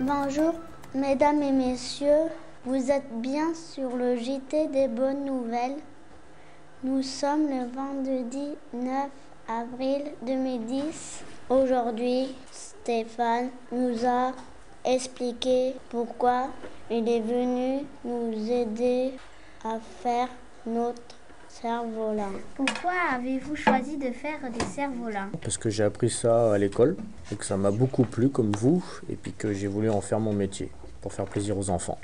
Bonjour, mesdames et messieurs. Vous êtes bien sur le JT des bonnes nouvelles? Nous sommes le vendredi 9 avril 2010. Aujourd'hui, Stéphane nous a expliqué pourquoi il est venu nous aider à faire notre cerf-volant. Pourquoi avez-vous choisi de faire des cerfs-volants Parce que j'ai appris ça à l'école et que ça m'a beaucoup plu comme vous et puis que j'ai voulu en faire mon métier pour faire plaisir aux enfants.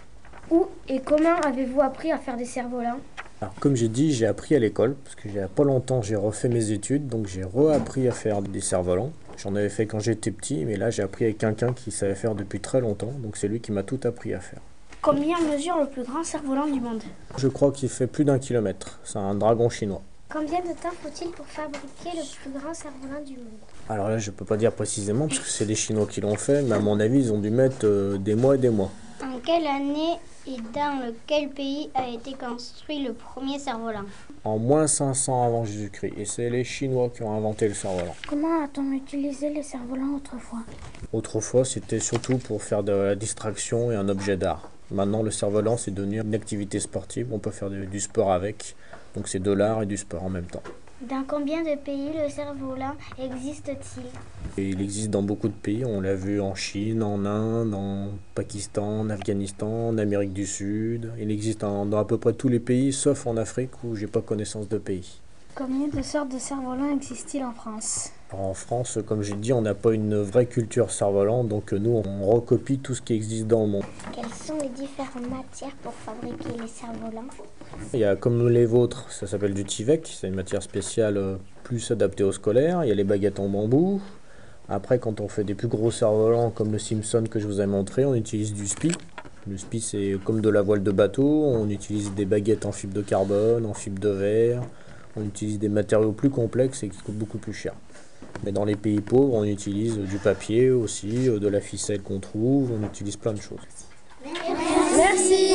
Où et comment avez-vous appris à faire des cerfs-volants Alors comme j'ai dit, j'ai appris à l'école parce que il y a pas longtemps j'ai refait mes études donc j'ai reappris à faire des cerfs-volants. J'en avais fait quand j'étais petit mais là j'ai appris avec quelqu'un qui savait faire depuis très longtemps donc c'est lui qui m'a tout appris à faire. Combien mesure le plus grand cerf-volant du monde Je crois qu'il fait plus d'un kilomètre. C'est un dragon chinois. Combien de temps faut-il pour fabriquer le plus grand cerf-volant du monde? Alors là je peux pas dire précisément parce que c'est les Chinois qui l'ont fait mais à mon avis ils ont dû mettre euh, des mois et des mois. En quelle année et dans quel pays a été construit le premier cerf-volant? En moins 500 avant Jésus-Christ et c'est les Chinois qui ont inventé le cerf-volant. Comment a-t-on utilisé les cerfs-volants autrefois? Autrefois, c'était surtout pour faire de la distraction et un objet d'art. Maintenant, le cerf-volant, c'est devenu une activité sportive. On peut faire du, du sport avec. Donc, c'est de l'art et du sport en même temps. Dans combien de pays le cerf-volant existe-t-il? Et il existe dans beaucoup de pays. On l'a vu en Chine, en Inde, en Pakistan, en Afghanistan, en Amérique du Sud. Il existe en- dans à peu près tous les pays, sauf en Afrique où j'ai pas connaissance de pays. Combien de sortes de cerfs-volants existent-ils en France? Alors, en France, comme j'ai dit, on n'a pas une vraie culture cerf-volant, donc nous, on recopie tout ce qui existe dans le monde. Sont les différentes matières pour fabriquer les cerfs-volants Il y a comme les vôtres, ça s'appelle du Tivec, c'est une matière spéciale euh, plus adaptée aux scolaires. Il y a les baguettes en bambou. Après, quand on fait des plus gros cerfs-volants comme le Simpson que je vous ai montré, on utilise du spi. Le spi, c'est comme de la voile de bateau. On utilise des baguettes en fibre de carbone, en fibre de verre. On utilise des matériaux plus complexes et qui coûtent beaucoup plus cher. Mais dans les pays pauvres, on utilise du papier aussi, euh, de la ficelle qu'on trouve, on utilise plein de choses. Merci.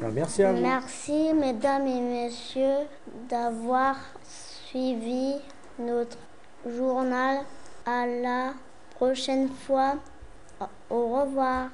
Alors, merci à vous. Merci, mesdames et messieurs, d'avoir suivi notre journal. À la prochaine fois. Au revoir.